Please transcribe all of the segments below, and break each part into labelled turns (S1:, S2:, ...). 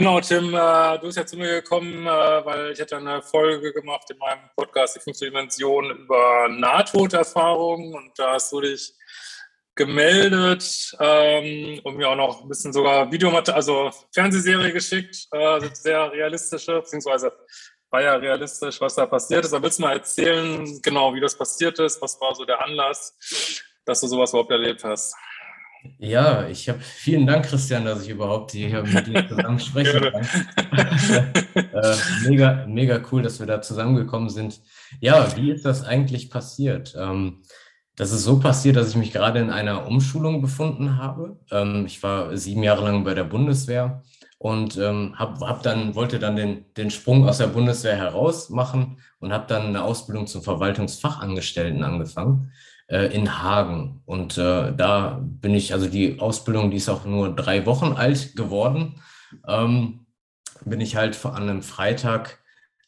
S1: Genau, Tim, äh, du bist ja zu mir gekommen, äh, weil ich hatte eine Folge gemacht in meinem Podcast Die fünfte Dimension über Nahtoderfahrungen und da hast du dich gemeldet ähm, und mir auch noch ein bisschen sogar Videomaterial, also Fernsehserie geschickt, äh, sehr realistische, beziehungsweise war ja realistisch, was da passiert ist. Da willst du mal erzählen, genau, wie das passiert ist, was war so der Anlass, dass du sowas überhaupt erlebt hast.
S2: Ja, ich habe vielen Dank, Christian, dass ich überhaupt hier mit dir zusammen sprechen kann. äh, mega, mega cool, dass wir da zusammengekommen sind. Ja, wie ist das eigentlich passiert? Ähm, das ist so passiert, dass ich mich gerade in einer Umschulung befunden habe. Ähm, ich war sieben Jahre lang bei der Bundeswehr und ähm, hab, hab dann, wollte dann den, den Sprung aus der Bundeswehr heraus machen und habe dann eine Ausbildung zum Verwaltungsfachangestellten angefangen in Hagen. Und äh, da bin ich, also die Ausbildung, die ist auch nur drei Wochen alt geworden, ähm, bin ich halt an einem Freitag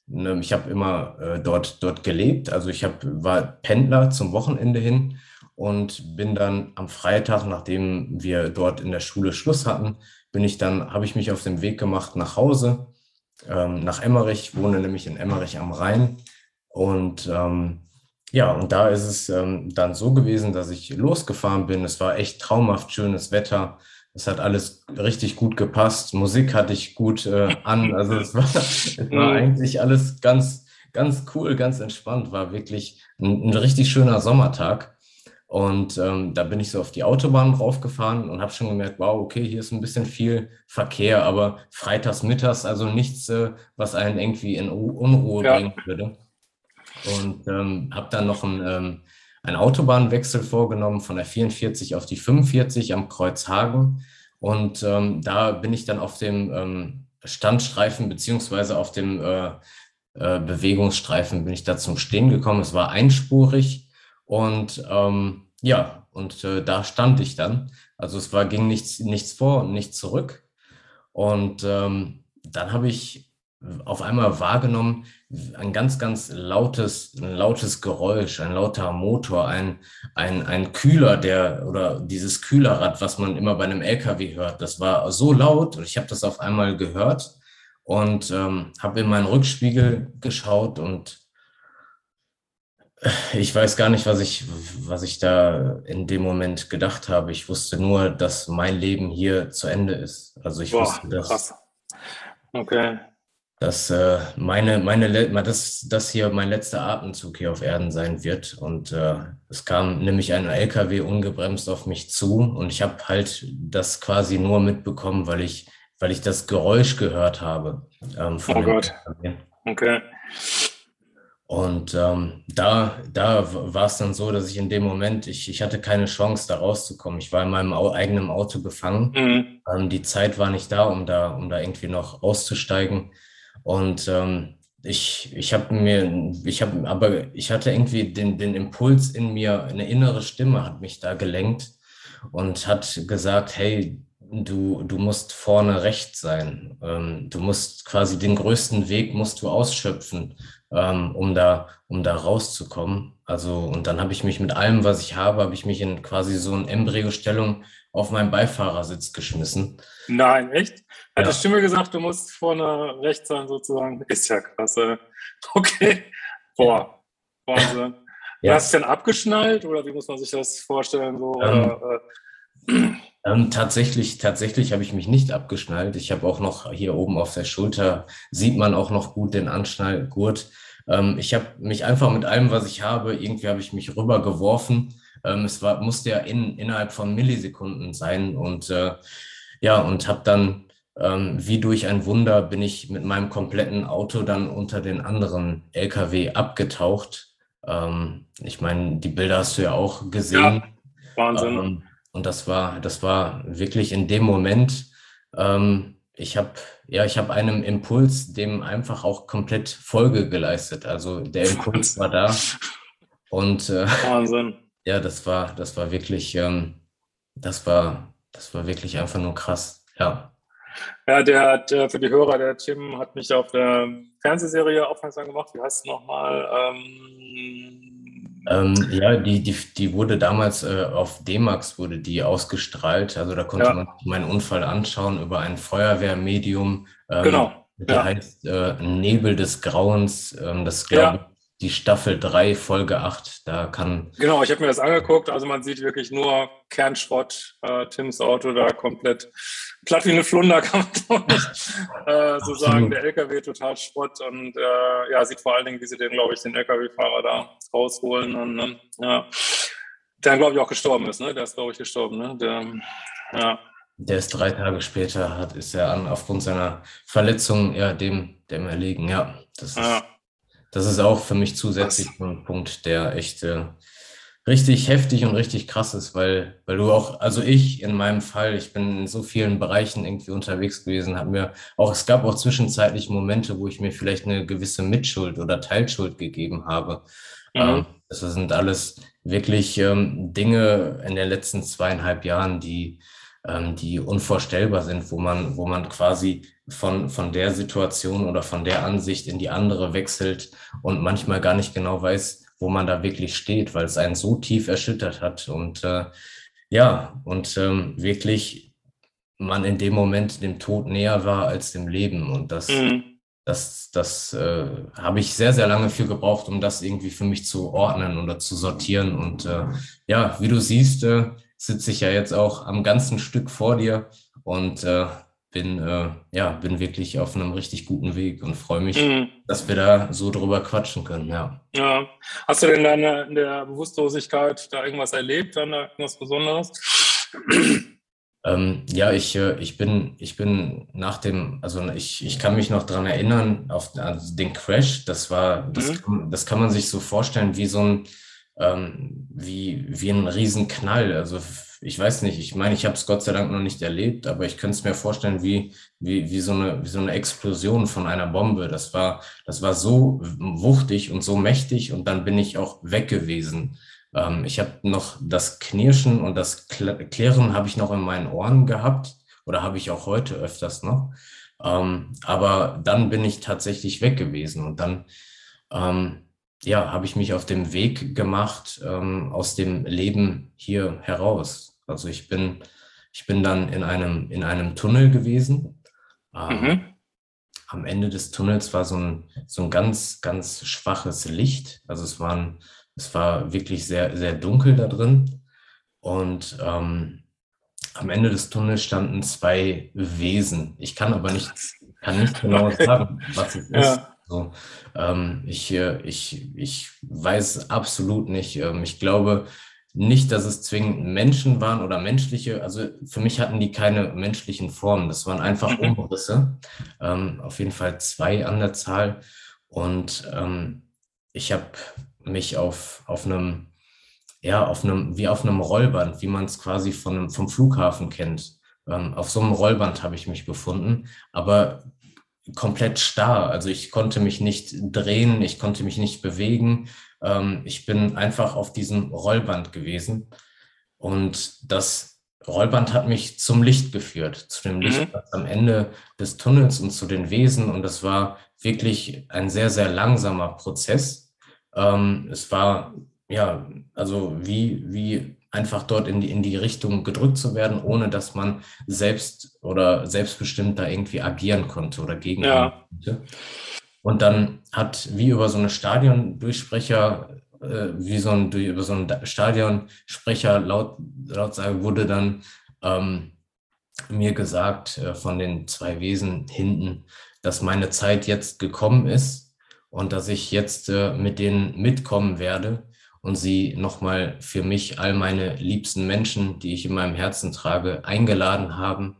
S2: Ne, ich habe immer äh, dort, dort gelebt. Also ich hab, war Pendler zum Wochenende hin und bin dann am Freitag, nachdem wir dort in der Schule Schluss hatten, bin ich dann, habe ich mich auf den Weg gemacht nach Hause, ähm, nach Emmerich, ich wohne nämlich in Emmerich am Rhein. Und ähm, ja, und da ist es ähm, dann so gewesen, dass ich losgefahren bin. Es war echt traumhaft schönes Wetter. Es hat alles richtig gut gepasst. Musik hatte ich gut äh, an. Also es war, es war mhm. eigentlich alles ganz, ganz cool, ganz entspannt. War wirklich ein, ein richtig schöner Sommertag. Und ähm, da bin ich so auf die Autobahn raufgefahren und habe schon gemerkt, wow, okay, hier ist ein bisschen viel Verkehr, aber freitags, mittags, also nichts, äh, was einen irgendwie in Unruhe ja. bringen würde. Und ähm, habe dann noch ein ähm, einen Autobahnwechsel vorgenommen von der 44 auf die 45 am Kreuz Hagen. Und ähm, da bin ich dann auf dem ähm, Standstreifen beziehungsweise auf dem äh, äh, Bewegungsstreifen bin ich da zum Stehen gekommen. Es war einspurig und ähm, ja, und äh, da stand ich dann. Also es war, ging nichts, nichts vor und nichts zurück. Und ähm, dann habe ich auf einmal wahrgenommen, ein ganz, ganz lautes, ein lautes Geräusch, ein lauter Motor, ein, ein, ein Kühler, der oder dieses Kühlerrad, was man immer bei einem LKW hört. Das war so laut und ich habe das auf einmal gehört und ähm, habe in meinen Rückspiegel geschaut und ich weiß gar nicht, was ich, was ich da in dem Moment gedacht habe. Ich wusste nur, dass mein Leben hier zu Ende ist. Also ich Boah, wusste, dass, krass.
S1: Okay
S2: dass äh, meine, meine, das, das hier mein letzter Atemzug hier auf Erden sein wird. Und äh, es kam nämlich ein LKW ungebremst auf mich zu und ich habe halt das quasi nur mitbekommen, weil ich, weil ich das Geräusch gehört habe.
S1: Ähm, oh Gott. LKW. Okay.
S2: Und ähm, da, da war es dann so, dass ich in dem Moment, ich, ich hatte keine Chance, da rauszukommen. Ich war in meinem eigenen Auto gefangen. Mhm. Ähm, die Zeit war nicht da, um da, um da irgendwie noch auszusteigen. Und ähm, ich, ich habe mir, ich habe, aber ich hatte irgendwie den, den Impuls in mir, eine innere Stimme hat mich da gelenkt und hat gesagt, hey, du, du musst vorne rechts sein. Ähm, du musst quasi den größten Weg musst du ausschöpfen, ähm, um da, um da rauszukommen. Also, und dann habe ich mich mit allem, was ich habe, habe ich mich in quasi so eine Embryostellung auf meinen Beifahrersitz geschmissen.
S1: Nein, echt? Hat ja. die Stimme gesagt, du musst vorne rechts sein sozusagen? Ist ja krass. Okay. Boah, Wahnsinn. Ja. Hast du denn abgeschnallt oder wie muss man sich das vorstellen? So, ähm, oder,
S2: äh? ähm, tatsächlich, tatsächlich habe ich mich nicht abgeschnallt. Ich habe auch noch hier oben auf der Schulter, sieht man auch noch gut den Anschnallgurt. Ähm, ich habe mich einfach mit allem, was ich habe, irgendwie habe ich mich rübergeworfen ähm, es war, musste ja in, innerhalb von Millisekunden sein und äh, ja, und habe dann ähm, wie durch ein Wunder bin ich mit meinem kompletten Auto dann unter den anderen LKW abgetaucht. Ähm, ich meine, die Bilder hast du ja auch gesehen. Ja,
S1: Wahnsinn. Ähm,
S2: und das war, das war wirklich in dem Moment, ähm, ich habe ja, ich habe einem Impuls dem einfach auch komplett Folge geleistet. Also der Impuls war da. Und äh,
S1: Wahnsinn
S2: ja, das war, das war wirklich, ähm, das war, das war wirklich einfach nur krass. Ja.
S1: Ja, der hat äh, für die Hörer, der Tim hat mich auf der Fernsehserie aufmerksam gemacht. Wie heißt es nochmal? Ähm,
S2: Ähm, ja, die, die, die wurde damals äh, auf D-Max wurde die ausgestrahlt. Also da konnte ja. man meinen Unfall anschauen über ein Feuerwehrmedium.
S1: Ähm, genau.
S2: Die ja. heißt äh, Nebel des Grauens. Ähm, das glaube ja. Die Staffel 3, Folge 8. Da kann.
S1: Genau, ich habe mir das angeguckt. Also man sieht wirklich nur Kernschrott. Äh, Tims Auto da komplett platt wie eine Flunder, kann man nicht äh, so sagen. Der LKW total Schrott und äh, ja, sieht vor allen Dingen, wie sie den, glaube ich, den LKW-Fahrer da rausholen und ne, ja. Der, glaube ich, auch gestorben ist, ne? Der ist, glaube ich, gestorben, ne? Der, ja.
S2: Der ist drei Tage später, hat, ist er an, aufgrund seiner Verletzung ja, dem, dem erlegen. Ja, das ist, ja. Das ist auch für mich zusätzlich Was? ein Punkt, der echt äh, richtig heftig und richtig krass ist, weil, weil du auch, also ich in meinem Fall, ich bin in so vielen Bereichen irgendwie unterwegs gewesen, habe mir auch, es gab auch zwischenzeitlich Momente, wo ich mir vielleicht eine gewisse Mitschuld oder Teilschuld gegeben habe. Mhm. Ähm, das sind alles wirklich ähm, Dinge in den letzten zweieinhalb Jahren, die, ähm, die unvorstellbar sind, wo man, wo man quasi von, von der Situation oder von der Ansicht in die andere wechselt und manchmal gar nicht genau weiß, wo man da wirklich steht, weil es einen so tief erschüttert hat. Und äh, ja, und ähm, wirklich man in dem Moment dem Tod näher war als dem Leben. Und das, mhm. das, das äh, habe ich sehr, sehr lange für gebraucht, um das irgendwie für mich zu ordnen oder zu sortieren. Und äh, ja, wie du siehst, äh, sitze ich ja jetzt auch am ganzen Stück vor dir und äh, bin, äh, ja, bin wirklich auf einem richtig guten Weg und freue mich, mhm. dass wir da so drüber quatschen können, ja.
S1: ja. Hast du denn dann in der Bewusstlosigkeit da irgendwas erlebt, dann irgendwas Besonderes?
S2: Ähm, ja, ich, äh, ich, bin, ich bin nach dem, also ich, ich kann mich noch daran erinnern, auf also den Crash, das war, das, mhm. das kann man sich so vorstellen wie so ein, ähm, wie, wie ein Riesenknall. Also ich weiß nicht, ich meine, ich habe es Gott sei Dank noch nicht erlebt, aber ich könnte es mir vorstellen, wie, wie, wie, so eine, wie so eine Explosion von einer Bombe. Das war, das war so wuchtig und so mächtig und dann bin ich auch weg gewesen. Ähm, ich habe noch das Knirschen und das Klären habe ich noch in meinen Ohren gehabt oder habe ich auch heute öfters noch. Ähm, aber dann bin ich tatsächlich weg gewesen und dann ähm, ja, habe ich mich auf dem Weg gemacht ähm, aus dem Leben hier heraus. Also ich bin, ich bin dann in einem, in einem Tunnel gewesen. Ähm, mhm. Am Ende des Tunnels war so ein, so ein ganz, ganz schwaches Licht. Also es, waren, es war wirklich sehr, sehr dunkel da drin. Und ähm, am Ende des Tunnels standen zwei Wesen. Ich kann aber nicht, kann nicht genau sagen, was es ist. Ja. So, ähm, ich, äh, ich, ich weiß absolut nicht. Ähm, ich glaube, nicht, dass es zwingend Menschen waren oder menschliche, also für mich hatten die keine menschlichen Formen. Das waren einfach mhm. Umrisse. Ähm, auf jeden Fall zwei an der Zahl. Und ähm, ich habe mich auf, auf einem, ja, auf einem, wie auf einem Rollband, wie man es quasi von vom Flughafen kennt. Ähm, auf so einem Rollband habe ich mich befunden, aber komplett starr. Also ich konnte mich nicht drehen, ich konnte mich nicht bewegen. Ähm, ich bin einfach auf diesem Rollband gewesen und das Rollband hat mich zum Licht geführt, zu dem Licht mhm. am Ende des Tunnels und zu den Wesen. Und das war wirklich ein sehr, sehr langsamer Prozess. Ähm, es war, ja, also wie, wie einfach dort in die, in die Richtung gedrückt zu werden, ohne dass man selbst oder selbstbestimmt da irgendwie agieren konnte oder gegen
S1: ja.
S2: konnte. Und dann hat wie über so eine Stadiondurchsprecher, äh, wie so ein, über so einen Stadionsprecher laut, Lautsage wurde dann ähm, mir gesagt äh, von den zwei Wesen hinten, dass meine Zeit jetzt gekommen ist und dass ich jetzt äh, mit denen mitkommen werde und sie nochmal für mich all meine liebsten Menschen, die ich in meinem Herzen trage, eingeladen haben,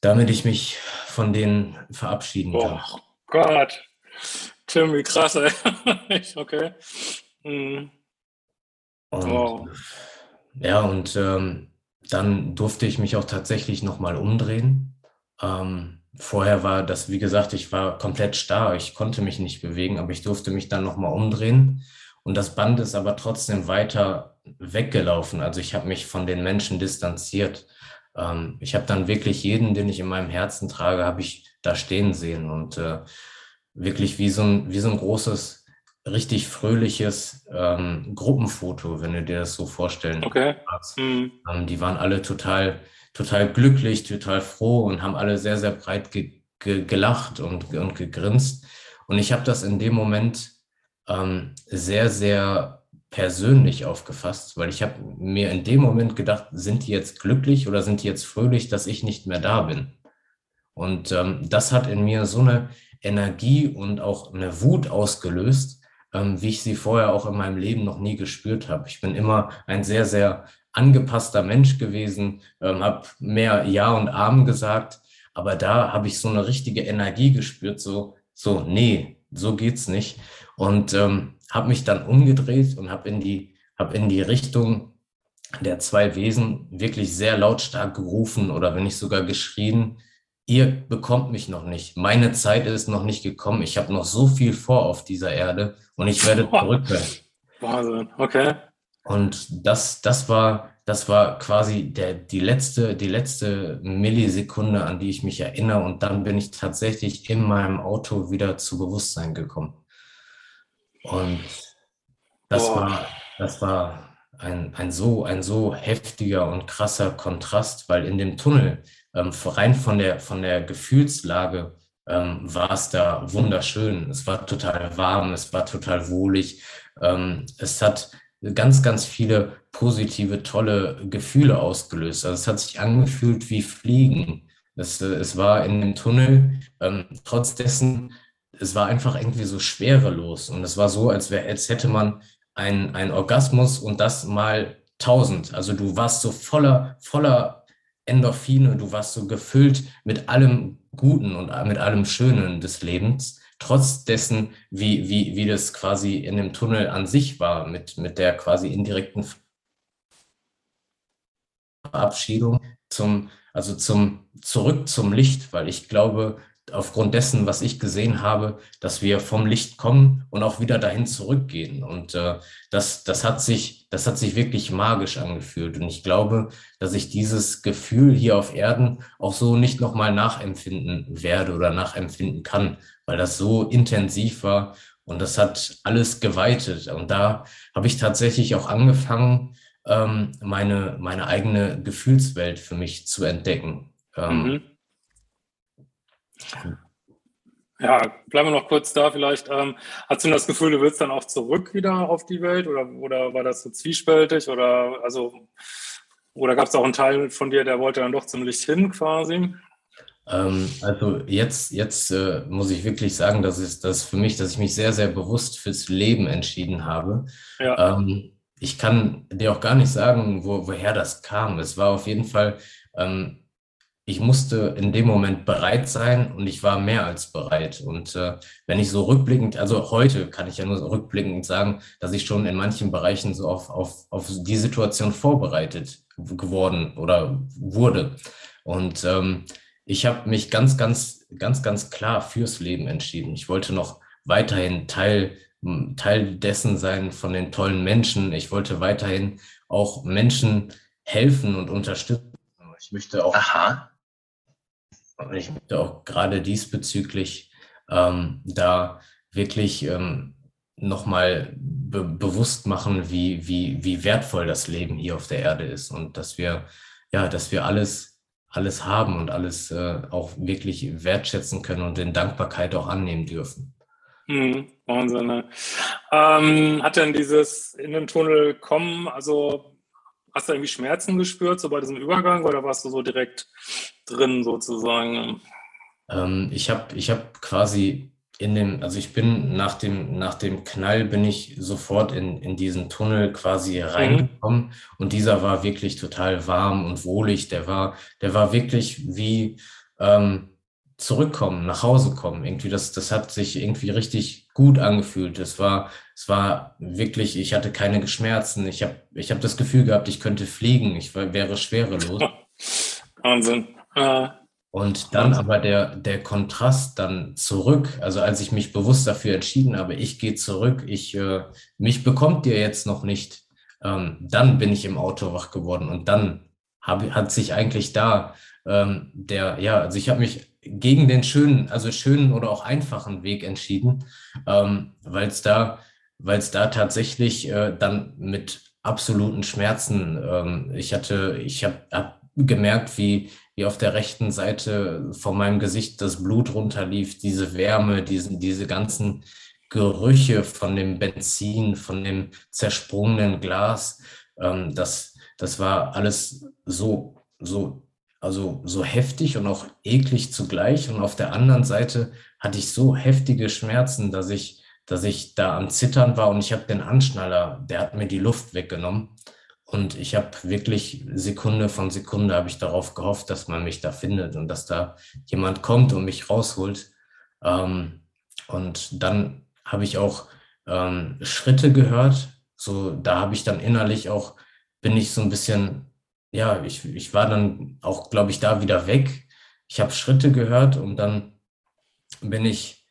S2: damit ich mich von denen verabschieden kann.
S1: Oh Gott. Tim, wie krass, ey. okay. Mhm.
S2: Und, wow. Ja, und ähm, dann durfte ich mich auch tatsächlich nochmal umdrehen. Ähm, vorher war das, wie gesagt, ich war komplett starr, ich konnte mich nicht bewegen, aber ich durfte mich dann nochmal umdrehen. Und das Band ist aber trotzdem weiter weggelaufen. Also ich habe mich von den Menschen distanziert. Ähm, ich habe dann wirklich jeden, den ich in meinem Herzen trage, habe ich da stehen sehen und äh, wirklich wie so, ein, wie so ein großes richtig fröhliches ähm, Gruppenfoto, wenn du dir das so vorstellen
S1: okay. kannst. Mhm.
S2: Ähm, die waren alle total, total glücklich, total froh und haben alle sehr, sehr breit ge ge gelacht und, und gegrinst. Und ich habe das in dem Moment ähm, sehr, sehr persönlich aufgefasst, weil ich habe mir in dem Moment gedacht, sind die jetzt glücklich oder sind die jetzt fröhlich, dass ich nicht mehr da bin? Und ähm, das hat in mir so eine Energie und auch eine Wut ausgelöst, ähm, wie ich sie vorher auch in meinem Leben noch nie gespürt habe. Ich bin immer ein sehr, sehr angepasster Mensch gewesen, ähm, habe mehr Ja und Arm gesagt, aber da habe ich so eine richtige Energie gespürt, so, so, nee, so geht's nicht. Und ähm, habe mich dann umgedreht und habe in die, habe in die Richtung der zwei Wesen wirklich sehr lautstark gerufen oder wenn nicht sogar geschrien, ihr bekommt mich noch nicht. Meine Zeit ist noch nicht gekommen. Ich habe noch so viel vor auf dieser Erde und ich werde zurückkehren.
S1: Wahnsinn, okay.
S2: Und das, das war, das war quasi der, die letzte, die letzte Millisekunde, an die ich mich erinnere. Und dann bin ich tatsächlich in meinem Auto wieder zu Bewusstsein gekommen. Und das Boah. war, das war ein, ein so, ein so heftiger und krasser Kontrast, weil in dem Tunnel, ähm, rein von der, von der Gefühlslage ähm, war es da wunderschön. Es war total warm, es war total wohlig. Ähm, es hat ganz, ganz viele positive, tolle Gefühle ausgelöst. Also es hat sich angefühlt wie Fliegen. Es, es war in dem Tunnel, ähm, trotz dessen, es war einfach irgendwie so schwerelos. Und es war so, als, wär, als hätte man ein Orgasmus und das mal tausend. Also du warst so voller, voller Endorphine, du warst so gefüllt mit allem Guten und mit allem Schönen des Lebens, trotz dessen, wie, wie, wie das quasi in dem Tunnel an sich war, mit, mit der quasi indirekten Verabschiedung zum, also zum, zurück zum Licht, weil ich glaube, aufgrund dessen, was ich gesehen habe, dass wir vom Licht kommen und auch wieder dahin zurückgehen. Und äh, das, das, hat sich, das hat sich wirklich magisch angefühlt. Und ich glaube, dass ich dieses Gefühl hier auf Erden auch so nicht nochmal nachempfinden werde oder nachempfinden kann, weil das so intensiv war und das hat alles geweitet. Und da habe ich tatsächlich auch angefangen, ähm, meine, meine eigene Gefühlswelt für mich zu entdecken. Ähm, mhm
S1: ja, bleiben wir noch kurz da vielleicht. Ähm, hast du das Gefühl, du willst dann auch zurück wieder auf die Welt oder, oder war das so zwiespältig oder also oder gab es auch einen Teil von dir, der wollte dann doch zum Licht hin quasi?
S2: Ähm, also jetzt, jetzt äh, muss ich wirklich sagen, dass es das für mich, dass ich mich sehr, sehr bewusst fürs Leben entschieden habe. Ja. Ähm, ich kann dir auch gar nicht sagen, wo, woher das kam. Es war auf jeden Fall ähm, ich musste in dem Moment bereit sein und ich war mehr als bereit. Und äh, wenn ich so rückblickend, also heute kann ich ja nur rückblickend sagen, dass ich schon in manchen Bereichen so auf, auf, auf die Situation vorbereitet geworden oder wurde. Und ähm, ich habe mich ganz, ganz, ganz, ganz klar fürs Leben entschieden. Ich wollte noch weiterhin Teil, Teil dessen sein von den tollen Menschen. Ich wollte weiterhin auch Menschen helfen und unterstützen. Ich möchte auch Aha. Ich möchte auch gerade diesbezüglich ähm, da wirklich ähm, nochmal be bewusst machen, wie, wie, wie wertvoll das Leben hier auf der Erde ist und dass wir, ja, dass wir alles, alles haben und alles äh, auch wirklich wertschätzen können und in Dankbarkeit auch annehmen dürfen.
S1: Hm, Wahnsinn. Ne? Ähm, hat denn dieses in den Tunnel kommen, also hast du irgendwie Schmerzen gespürt, so bei diesem Übergang, oder warst du so direkt drin sozusagen?
S2: Ähm, ich habe ich hab quasi in dem, also ich bin nach dem, nach dem Knall bin ich sofort in, in diesen Tunnel quasi mhm. reingekommen mhm. und dieser war wirklich total warm und wohlig. Der war, der war wirklich wie ähm, zurückkommen, nach Hause kommen. Irgendwie, das, das hat sich irgendwie richtig gut angefühlt. Es war, es war wirklich, ich hatte keine Schmerzen. Ich habe ich hab das Gefühl gehabt, ich könnte fliegen. Ich wäre schwerelos.
S1: Wahnsinn.
S2: Äh, und dann aber der, der Kontrast dann zurück, also als ich mich bewusst dafür entschieden habe, ich gehe zurück, ich, äh, mich bekommt ihr jetzt noch nicht, ähm, dann bin ich im Auto wach geworden und dann hab, hat sich eigentlich da ähm, der, ja, also ich habe mich gegen den schönen, also schönen oder auch einfachen Weg entschieden, ähm, weil es da weil es da tatsächlich äh, dann mit absoluten Schmerzen, ähm, ich hatte, ich habe hab gemerkt, wie, wie auf der rechten Seite von meinem Gesicht das Blut runterlief, diese Wärme, diesen, diese ganzen Gerüche von dem Benzin, von dem zersprungenen Glas, ähm, das, das war alles so, so, also so heftig und auch eklig zugleich. Und auf der anderen Seite hatte ich so heftige Schmerzen, dass ich, dass ich da am Zittern war und ich habe den Anschnaller, der hat mir die Luft weggenommen. Und ich habe wirklich Sekunde von Sekunde habe ich darauf gehofft, dass man mich da findet und dass da jemand kommt und mich rausholt. Ähm, und dann habe ich auch ähm, Schritte gehört. So, da habe ich dann innerlich auch, bin ich so ein bisschen, ja, ich, ich war dann auch, glaube ich, da wieder weg. Ich habe Schritte gehört und dann bin ich,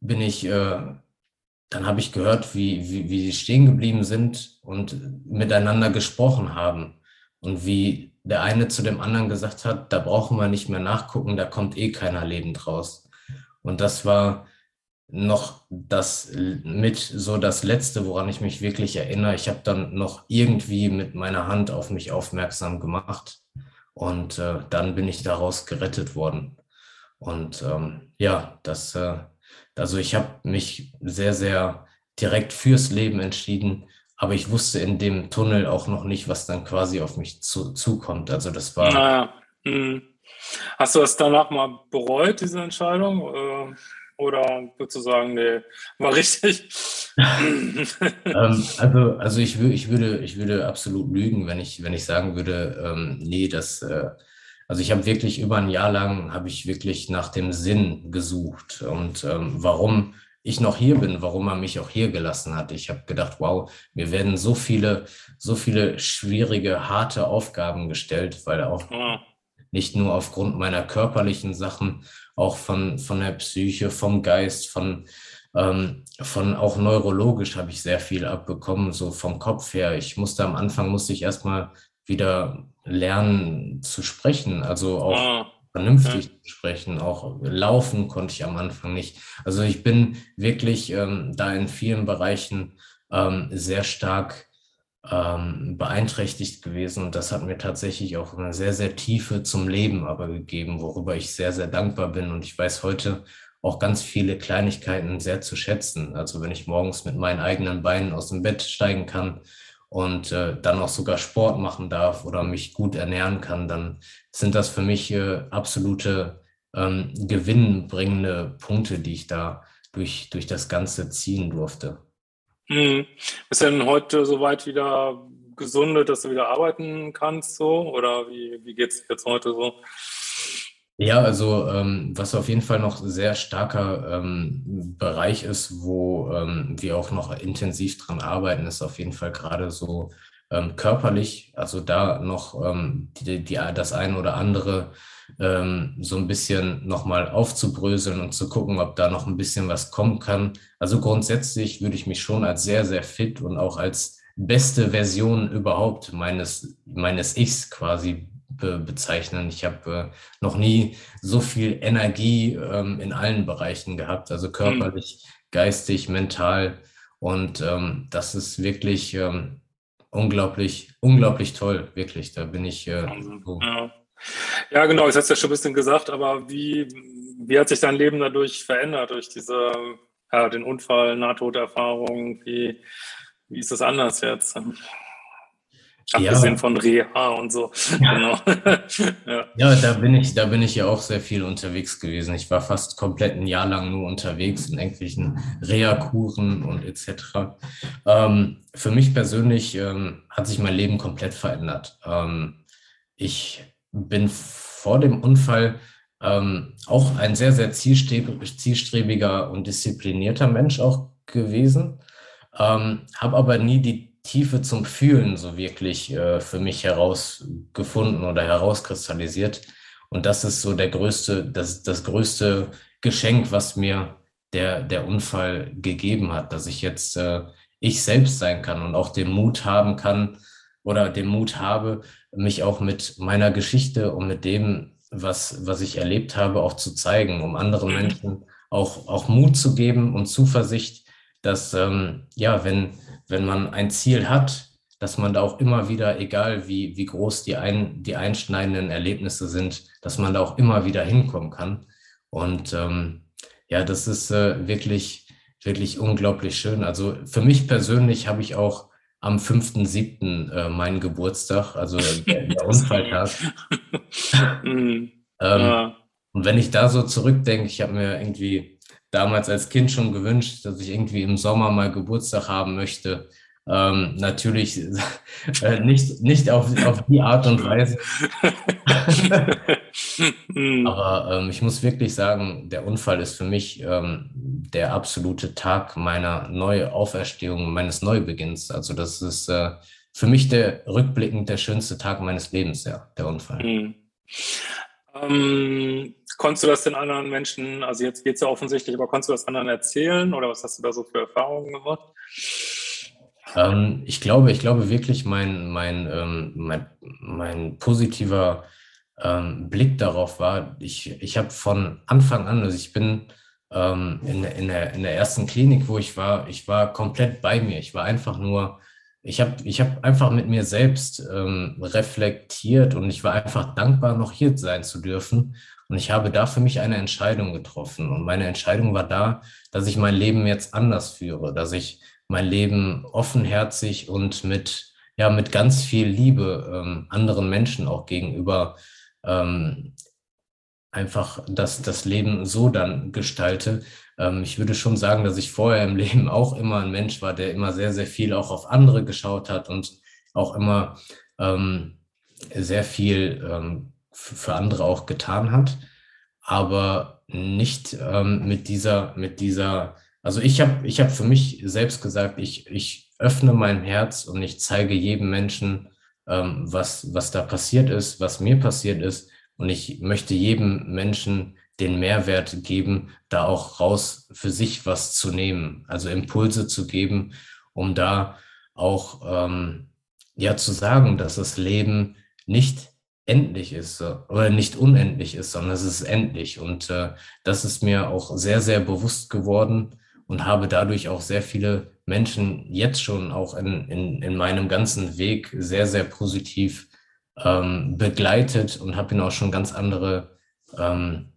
S2: bin ich, äh, dann habe ich gehört, wie, wie, wie sie stehen geblieben sind und miteinander gesprochen haben. Und wie der eine zu dem anderen gesagt hat, da brauchen wir nicht mehr nachgucken, da kommt eh keiner lebend raus. Und das war, noch das mit so das Letzte, woran ich mich wirklich erinnere. Ich habe dann noch irgendwie mit meiner Hand auf mich aufmerksam gemacht und äh, dann bin ich daraus gerettet worden. Und ähm, ja, das, äh, also ich habe mich sehr, sehr direkt fürs Leben entschieden, aber ich wusste in dem Tunnel auch noch nicht, was dann quasi auf mich zu, zukommt. Also das war.
S1: Naja. Hm. Hast du das danach mal bereut, diese Entscheidung? Äh oder würdest du sagen, nee, war richtig?
S2: ähm, also, also ich, ich, würde, ich würde absolut lügen, wenn ich, wenn ich sagen würde, ähm, nee, das, äh, also ich habe wirklich über ein Jahr lang, habe ich wirklich nach dem Sinn gesucht und ähm, warum ich noch hier bin, warum er mich auch hier gelassen hat. Ich habe gedacht, wow, mir werden so viele, so viele schwierige, harte Aufgaben gestellt, weil auch ja. Nicht nur aufgrund meiner körperlichen Sachen, auch von, von der Psyche, vom Geist, von, ähm, von auch neurologisch habe ich sehr viel abbekommen, so vom Kopf her. Ich musste am Anfang, musste ich erstmal wieder lernen zu sprechen, also auch ah, vernünftig ja. zu sprechen. Auch laufen konnte ich am Anfang nicht. Also ich bin wirklich ähm, da in vielen Bereichen ähm, sehr stark ähm, beeinträchtigt gewesen. Und das hat mir tatsächlich auch eine sehr, sehr Tiefe zum Leben aber gegeben, worüber ich sehr, sehr dankbar bin. Und ich weiß heute auch ganz viele Kleinigkeiten sehr zu schätzen. Also wenn ich morgens mit meinen eigenen Beinen aus dem Bett steigen kann und äh, dann auch sogar Sport machen darf oder mich gut ernähren kann, dann sind das für mich äh, absolute ähm, gewinnbringende Punkte, die ich da durch, durch das Ganze ziehen durfte.
S1: Mhm. Bist du denn heute soweit wieder gesundet, dass du wieder arbeiten kannst, so? Oder wie, wie geht es jetzt heute so?
S2: Ja, also ähm, was auf jeden Fall noch sehr starker ähm, Bereich ist, wo ähm, wir auch noch intensiv dran arbeiten, ist auf jeden Fall gerade so ähm, körperlich. Also da noch ähm, die, die, das ein oder andere ähm, so ein bisschen nochmal aufzubröseln und zu gucken, ob da noch ein bisschen was kommen kann. Also grundsätzlich würde ich mich schon als sehr, sehr fit und auch als beste Version überhaupt meines, meines Ichs quasi be bezeichnen. Ich habe äh, noch nie so viel Energie ähm, in allen Bereichen gehabt, also mhm. körperlich, mhm. geistig, mental. Und ähm, das ist wirklich ähm, unglaublich, unglaublich toll, wirklich. Da bin ich äh, so.
S1: ja. Ja, genau, ich hatte es ja schon ein bisschen gesagt, aber wie, wie hat sich dein Leben dadurch verändert, durch diese, ja, den Unfall, Nahtoderfahrung? Wie, wie ist das anders jetzt? Abgesehen ja. von Reha und so. Genau.
S2: ja. ja, da bin ich, da bin ich ja auch sehr viel unterwegs gewesen. Ich war fast komplett ein Jahr lang nur unterwegs in irgendwelchen Reha-Kuren und etc. Ähm, für mich persönlich ähm, hat sich mein Leben komplett verändert. Ähm, ich bin vor dem Unfall ähm, auch ein sehr, sehr zielstrebiger und disziplinierter Mensch auch gewesen, ähm, habe aber nie die Tiefe zum Fühlen so wirklich äh, für mich herausgefunden oder herauskristallisiert. Und das ist so der größte, das, das größte Geschenk, was mir der, der Unfall gegeben hat, dass ich jetzt äh, ich selbst sein kann und auch den Mut haben kann oder den Mut habe, mich auch mit meiner Geschichte und mit dem, was, was ich erlebt habe, auch zu zeigen, um anderen mhm. Menschen auch, auch Mut zu geben und Zuversicht, dass, ähm, ja, wenn, wenn man ein Ziel hat, dass man da auch immer wieder, egal wie, wie groß die, ein, die einschneidenden Erlebnisse sind, dass man da auch immer wieder hinkommen kann. Und ähm, ja, das ist äh, wirklich, wirklich unglaublich schön. Also für mich persönlich habe ich auch am 5.7. Äh, meinen Geburtstag, also der, der Unfalltag. mhm. ähm, ja. Und wenn ich da so zurückdenke, ich habe mir irgendwie damals als Kind schon gewünscht, dass ich irgendwie im Sommer mal Geburtstag haben möchte. Ähm, natürlich äh, nicht, nicht auf, auf die Art und Weise. Hm. Aber ähm, ich muss wirklich sagen, der Unfall ist für mich ähm, der absolute Tag meiner Neuauferstehung, meines Neubeginns. Also das ist äh, für mich der rückblickend der schönste Tag meines Lebens, ja, der Unfall. Mhm.
S1: Ähm, konntest du das den anderen Menschen, also jetzt geht es ja offensichtlich, aber konntest du das anderen erzählen oder was hast du da so für Erfahrungen gemacht?
S2: Ähm, ich glaube, ich glaube wirklich, mein, mein, ähm, mein, mein positiver ähm, Blick darauf war, ich, ich habe von Anfang an, also ich bin ähm, in, in, der, in der ersten Klinik, wo ich war, ich war komplett bei mir. Ich war einfach nur, ich habe ich hab einfach mit mir selbst ähm, reflektiert und ich war einfach dankbar, noch hier sein zu dürfen. Und ich habe da für mich eine Entscheidung getroffen. Und meine Entscheidung war da, dass ich mein Leben jetzt anders führe, dass ich mein Leben offenherzig und mit, ja, mit ganz viel Liebe ähm, anderen Menschen auch gegenüber ähm, einfach das, das Leben so dann gestalte. Ähm, ich würde schon sagen, dass ich vorher im Leben auch immer ein Mensch war, der immer sehr, sehr viel auch auf andere geschaut hat und auch immer ähm, sehr viel ähm, für andere auch getan hat, aber nicht ähm, mit dieser, mit dieser also ich habe ich hab für mich selbst gesagt, ich, ich öffne mein Herz und ich zeige jedem Menschen, ähm, was, was da passiert ist, was mir passiert ist. Und ich möchte jedem Menschen den Mehrwert geben, da auch raus für sich was zu nehmen, also Impulse zu geben, um da auch ähm, ja zu sagen, dass das Leben nicht endlich ist oder nicht unendlich ist, sondern es ist endlich. Und äh, das ist mir auch sehr, sehr bewusst geworden und habe dadurch auch sehr viele Menschen jetzt schon auch in, in, in meinem ganzen Weg sehr, sehr positiv ähm, begleitet und habe ihnen auch schon ganz andere ähm,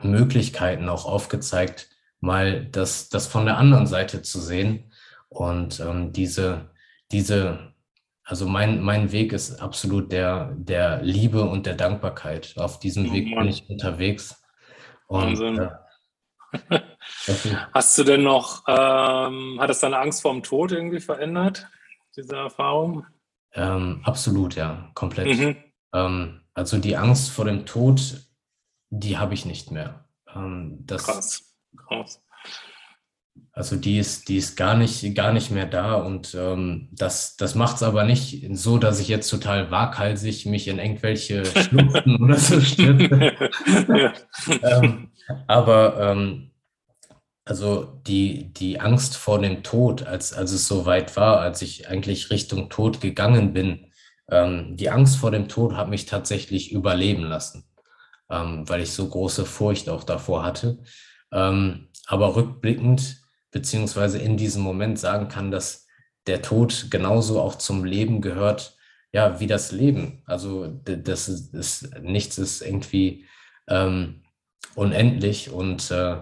S2: Möglichkeiten auch aufgezeigt, mal das, das von der anderen Seite zu sehen. Und ähm, diese, diese, also mein, mein Weg ist absolut der, der Liebe und der Dankbarkeit. Auf diesem oh, Weg bin ich unterwegs. Und, Wahnsinn. Äh,
S1: Hast du denn noch, ähm, hat es deine Angst vor dem Tod irgendwie verändert, diese Erfahrung?
S2: Ähm, absolut, ja, komplett. Mhm. Ähm, also die Angst vor dem Tod, die habe ich nicht mehr. Ähm, das, Krass, krass. Also die ist, die ist gar nicht, gar nicht mehr da und ähm, das, das macht es aber nicht so, dass ich jetzt total waghalsig mich in irgendwelche Schluchten oder so stürze. ähm, aber also die, die Angst vor dem Tod, als, als es so weit war, als ich eigentlich Richtung Tod gegangen bin, ähm, die Angst vor dem Tod hat mich tatsächlich überleben lassen, ähm, weil ich so große Furcht auch davor hatte. Ähm, aber rückblickend, beziehungsweise in diesem Moment sagen kann, dass der Tod genauso auch zum Leben gehört, ja, wie das Leben. Also das ist, ist nichts ist irgendwie ähm, unendlich und äh,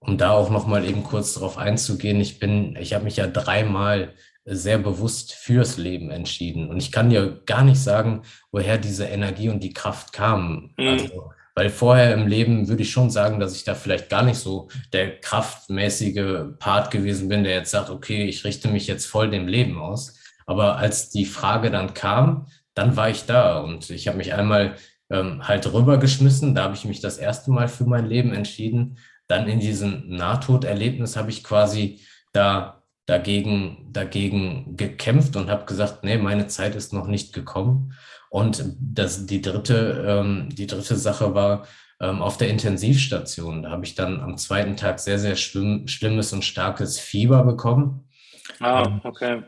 S2: um da auch noch mal eben kurz darauf einzugehen, ich bin, ich habe mich ja dreimal sehr bewusst fürs Leben entschieden und ich kann dir gar nicht sagen, woher diese Energie und die Kraft kamen. Mhm. Also, weil vorher im Leben würde ich schon sagen, dass ich da vielleicht gar nicht so der kraftmäßige Part gewesen bin, der jetzt sagt, okay, ich richte mich jetzt voll dem Leben aus. Aber als die Frage dann kam, dann war ich da und ich habe mich einmal ähm, halt rübergeschmissen. Da habe ich mich das erste Mal für mein Leben entschieden. Dann in diesem Nahtoderlebnis habe ich quasi da dagegen, dagegen gekämpft und habe gesagt, nee, meine Zeit ist noch nicht gekommen. Und das, die, dritte, ähm, die dritte Sache war ähm, auf der Intensivstation. Da habe ich dann am zweiten Tag sehr, sehr schlimm, schlimmes und starkes Fieber bekommen.
S1: Ah, ähm, okay.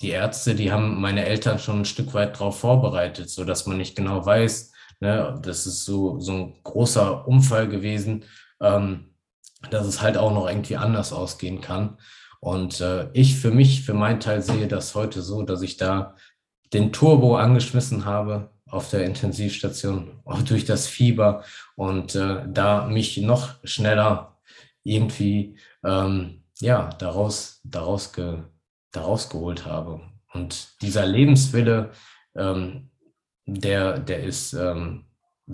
S2: Die Ärzte, die haben meine Eltern schon ein Stück weit darauf vorbereitet, sodass man nicht genau weiß, Ne? Das ist so, so ein großer Unfall gewesen. Ähm, dass es halt auch noch irgendwie anders ausgehen kann. Und äh, ich für mich, für meinen Teil sehe das heute so, dass ich da den Turbo angeschmissen habe auf der Intensivstation, auch durch das Fieber und äh, da mich noch schneller irgendwie ähm, ja, daraus, daraus, ge, daraus geholt habe. Und dieser Lebenswille, ähm, der, der ist, ähm,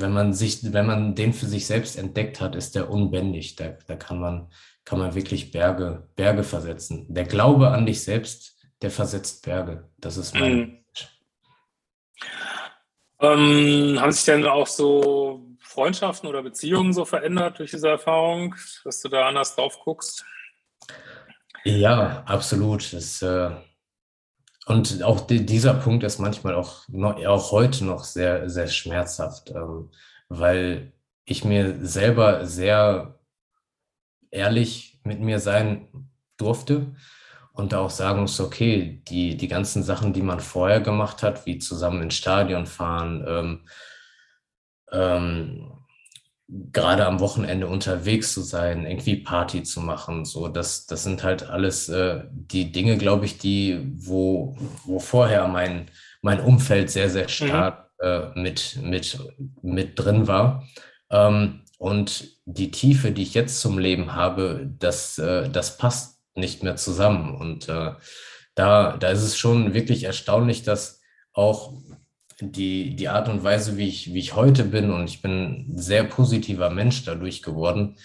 S2: wenn man sich, wenn man den für sich selbst entdeckt hat, ist der unbändig. Da, da kann man, kann man wirklich Berge, Berge versetzen. Der Glaube an dich selbst, der versetzt Berge. Das ist mein. Mhm.
S1: Ähm, haben sich denn auch so Freundschaften oder Beziehungen so verändert durch diese Erfahrung, dass du da anders drauf guckst?
S2: Ja, absolut. Das, äh, und auch die, dieser Punkt ist manchmal auch, noch, auch heute noch sehr, sehr schmerzhaft, ähm, weil ich mir selber sehr ehrlich mit mir sein durfte und auch sagen muss, okay, die, die ganzen Sachen, die man vorher gemacht hat, wie zusammen ins Stadion fahren, ähm, ähm, gerade am Wochenende unterwegs zu sein, irgendwie Party zu machen, so das, das sind halt alles äh, die Dinge, glaube ich, die, wo, wo vorher mein, mein Umfeld sehr, sehr mhm. stark mhm. äh, mit, mit, mit drin war. Ähm, und die Tiefe, die ich jetzt zum Leben habe, das, äh, das passt nicht mehr zusammen. Und äh, da, da ist es schon wirklich erstaunlich, dass auch die, die Art und Weise, wie ich, wie ich heute bin, und ich bin ein sehr positiver Mensch dadurch geworden,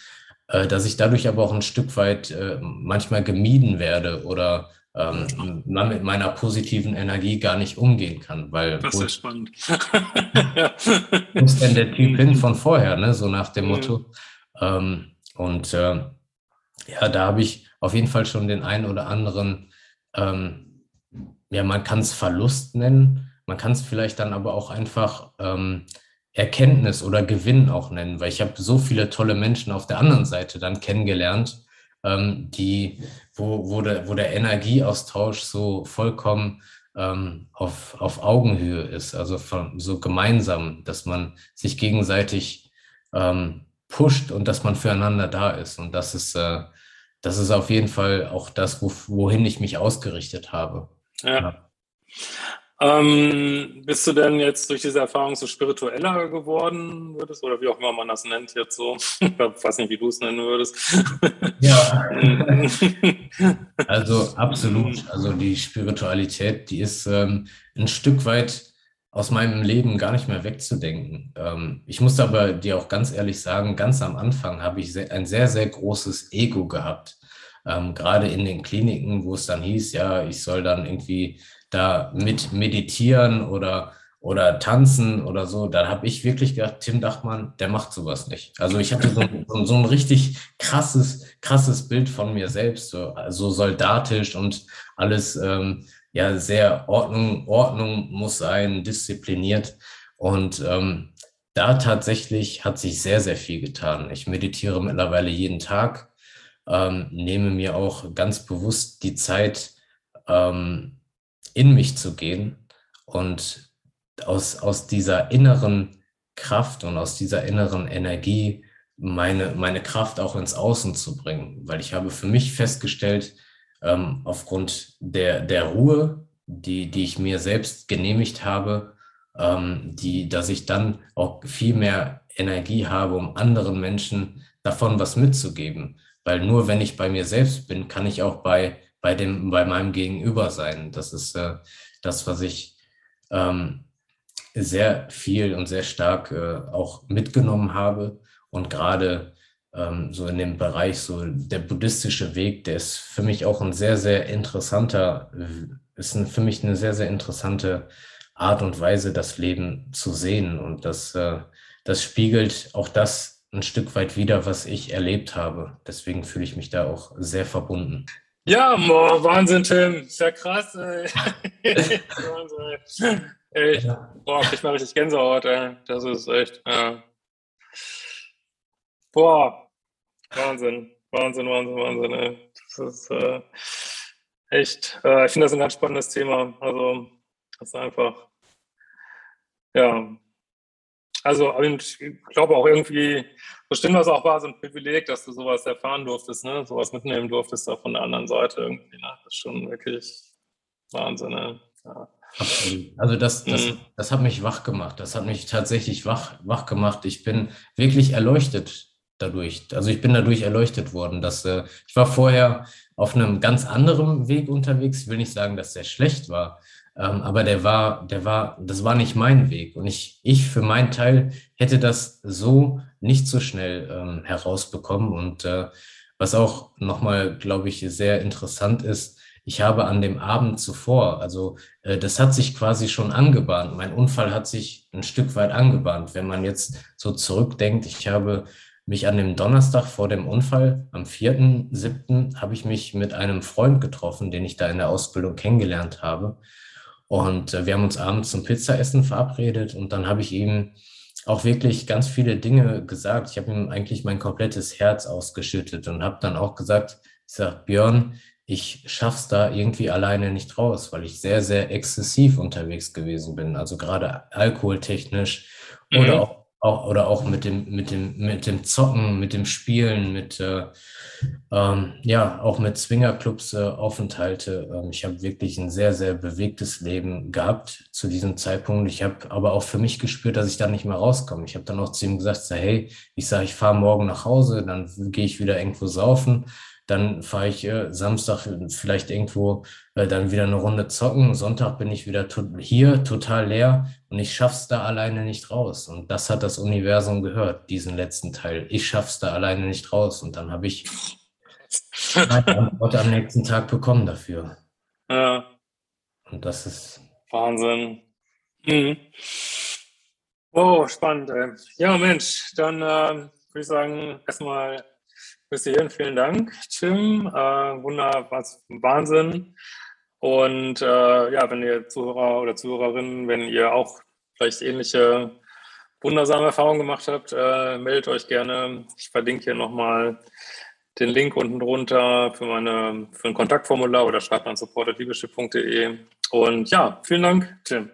S2: äh, dass ich dadurch aber auch ein Stück weit äh, manchmal gemieden werde oder ähm, man mit meiner positiven Energie gar nicht umgehen kann, weil
S1: das ist spannend.
S2: wo ist denn der Typ hin von vorher, ne? So nach dem Motto. Ähm, und äh, ja, da habe ich auf jeden Fall schon den einen oder anderen, ähm, ja, man kann es Verlust nennen, man kann es vielleicht dann aber auch einfach ähm, Erkenntnis oder Gewinn auch nennen, weil ich habe so viele tolle Menschen auf der anderen Seite dann kennengelernt, ähm, die, wo, wo, der, wo der Energieaustausch so vollkommen ähm, auf, auf Augenhöhe ist, also von, so gemeinsam, dass man sich gegenseitig ähm, pusht und dass man füreinander da ist. Und das ist, äh, das ist auf jeden Fall auch das, wo, wohin ich mich ausgerichtet habe.
S1: Ja. ja. Ähm, bist du denn jetzt durch diese Erfahrung so spiritueller geworden würdest oder wie auch immer man das nennt jetzt so? Ich weiß nicht, wie du es nennen würdest.
S2: Ja, also absolut. Also die Spiritualität, die ist ähm, ein Stück weit aus meinem Leben gar nicht mehr wegzudenken. Ähm, ich muss aber dir auch ganz ehrlich sagen, ganz am Anfang habe ich ein sehr, sehr großes Ego gehabt. Ähm, gerade in den Kliniken, wo es dann hieß, ja, ich soll dann irgendwie da mit meditieren oder, oder tanzen oder so, da habe ich wirklich gedacht, Tim Dachmann, der macht sowas nicht. Also ich hatte so, so, so ein richtig krasses, krasses Bild von mir selbst, so, so soldatisch und alles ähm, ja sehr Ordnung, Ordnung muss sein, diszipliniert. Und ähm, da tatsächlich hat sich sehr, sehr viel getan. Ich meditiere mittlerweile jeden Tag, ähm, nehme mir auch ganz bewusst die Zeit, ähm, in mich zu gehen und aus, aus dieser inneren Kraft und aus dieser inneren Energie meine, meine Kraft auch ins Außen zu bringen. Weil ich habe für mich festgestellt, ähm, aufgrund der, der Ruhe, die, die ich mir selbst genehmigt habe, ähm, die, dass ich dann auch viel mehr Energie habe, um anderen Menschen davon was mitzugeben. Weil nur wenn ich bei mir selbst bin, kann ich auch bei, bei, dem, bei meinem Gegenüber sein. Das ist äh, das, was ich ähm, sehr viel und sehr stark äh, auch mitgenommen habe. Und gerade ähm, so in dem Bereich, so der buddhistische Weg, der ist für mich auch ein sehr, sehr interessanter, ist ein, für mich eine sehr, sehr interessante Art und Weise, das Leben zu sehen. Und das, äh, das spiegelt auch das ein Stück weit wider, was ich erlebt habe. Deswegen fühle ich mich da auch sehr verbunden.
S1: Ja, boah, Wahnsinn, Tim. Ist ja krass. Ey. Wahnsinn. Echt. Boah, ich mal richtig Gänsehaut, ey. Das ist echt. Ja. Boah, Wahnsinn, Wahnsinn, Wahnsinn, Wahnsinn. Ey. Das ist äh, echt, äh, ich finde das ein ganz spannendes Thema. Also, das ist einfach, ja. Also ich glaube auch irgendwie, bestimmt was auch war, so ein Privileg, dass du sowas erfahren durftest, ne? sowas mitnehmen durftest, auch von der anderen Seite irgendwie. Ne? Das ist schon wirklich Wahnsinn. Ne? Ja.
S2: Also das, das, mhm. das hat mich wach gemacht. Das hat mich tatsächlich wach, wach gemacht. Ich bin wirklich erleuchtet dadurch. Also ich bin dadurch erleuchtet worden. Dass, äh, ich war vorher auf einem ganz anderen Weg unterwegs. Ich will nicht sagen, dass der schlecht war. Ähm, aber der war, der war, das war nicht mein Weg. Und ich, ich für meinen Teil hätte das so nicht so schnell ähm, herausbekommen. Und äh, was auch nochmal, glaube ich, sehr interessant ist, ich habe an dem Abend zuvor, also äh, das hat sich quasi schon angebahnt. Mein Unfall hat sich ein Stück weit angebahnt. Wenn man jetzt so zurückdenkt, ich habe mich an dem Donnerstag vor dem Unfall, am 4.7., habe ich mich mit einem Freund getroffen, den ich da in der Ausbildung kennengelernt habe. Und äh, wir haben uns abends zum Pizzaessen verabredet und dann habe ich ihm auch wirklich ganz viele Dinge gesagt. Ich habe ihm eigentlich mein komplettes Herz ausgeschüttet und habe dann auch gesagt, ich sage, Björn, ich schaff's da irgendwie alleine nicht raus, weil ich sehr, sehr exzessiv unterwegs gewesen bin. Also gerade alkoholtechnisch mhm. oder auch, auch, oder auch mit dem, mit dem, mit dem Zocken, mit dem Spielen, mit äh, ähm, ja, auch mit Swingerclubs äh, Aufenthalte. Ähm, ich habe wirklich ein sehr, sehr bewegtes Leben gehabt zu diesem Zeitpunkt. Ich habe aber auch für mich gespürt, dass ich da nicht mehr rauskomme. Ich habe dann auch zu ihm gesagt, so, hey, ich sage, ich fahre morgen nach Hause, dann gehe ich wieder irgendwo saufen dann fahre ich äh, Samstag vielleicht irgendwo äh, dann wieder eine Runde zocken. Sonntag bin ich wieder to hier total leer und ich schaff's da alleine nicht raus. Und das hat das Universum gehört, diesen letzten Teil. Ich schaff's da alleine nicht raus. Und dann habe ich eine Antwort am nächsten Tag bekommen dafür. Ja. Und das ist
S1: Wahnsinn. Mhm. Oh, spannend. Ey. Ja, Mensch, dann äh, würde ich sagen, erstmal bis hierhin vielen Dank, Tim. Äh, Wunder, was Wahnsinn. Und äh, ja, wenn ihr Zuhörer oder Zuhörerinnen, wenn ihr auch vielleicht ähnliche wundersame Erfahrungen gemacht habt, äh, meldet euch gerne. Ich verlinke hier nochmal den Link unten drunter für, meine, für ein Kontaktformular oder schreibt an support.liebeschiff.de. Und ja, vielen Dank, Tim.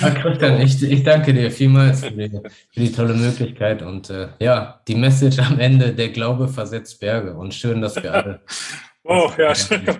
S2: Ja, Christian, ich, ich danke dir vielmals für die, für die tolle Möglichkeit. Und äh, ja, die Message am Ende, der Glaube versetzt Berge. Und schön, dass wir alle.
S1: oh, ja, schön.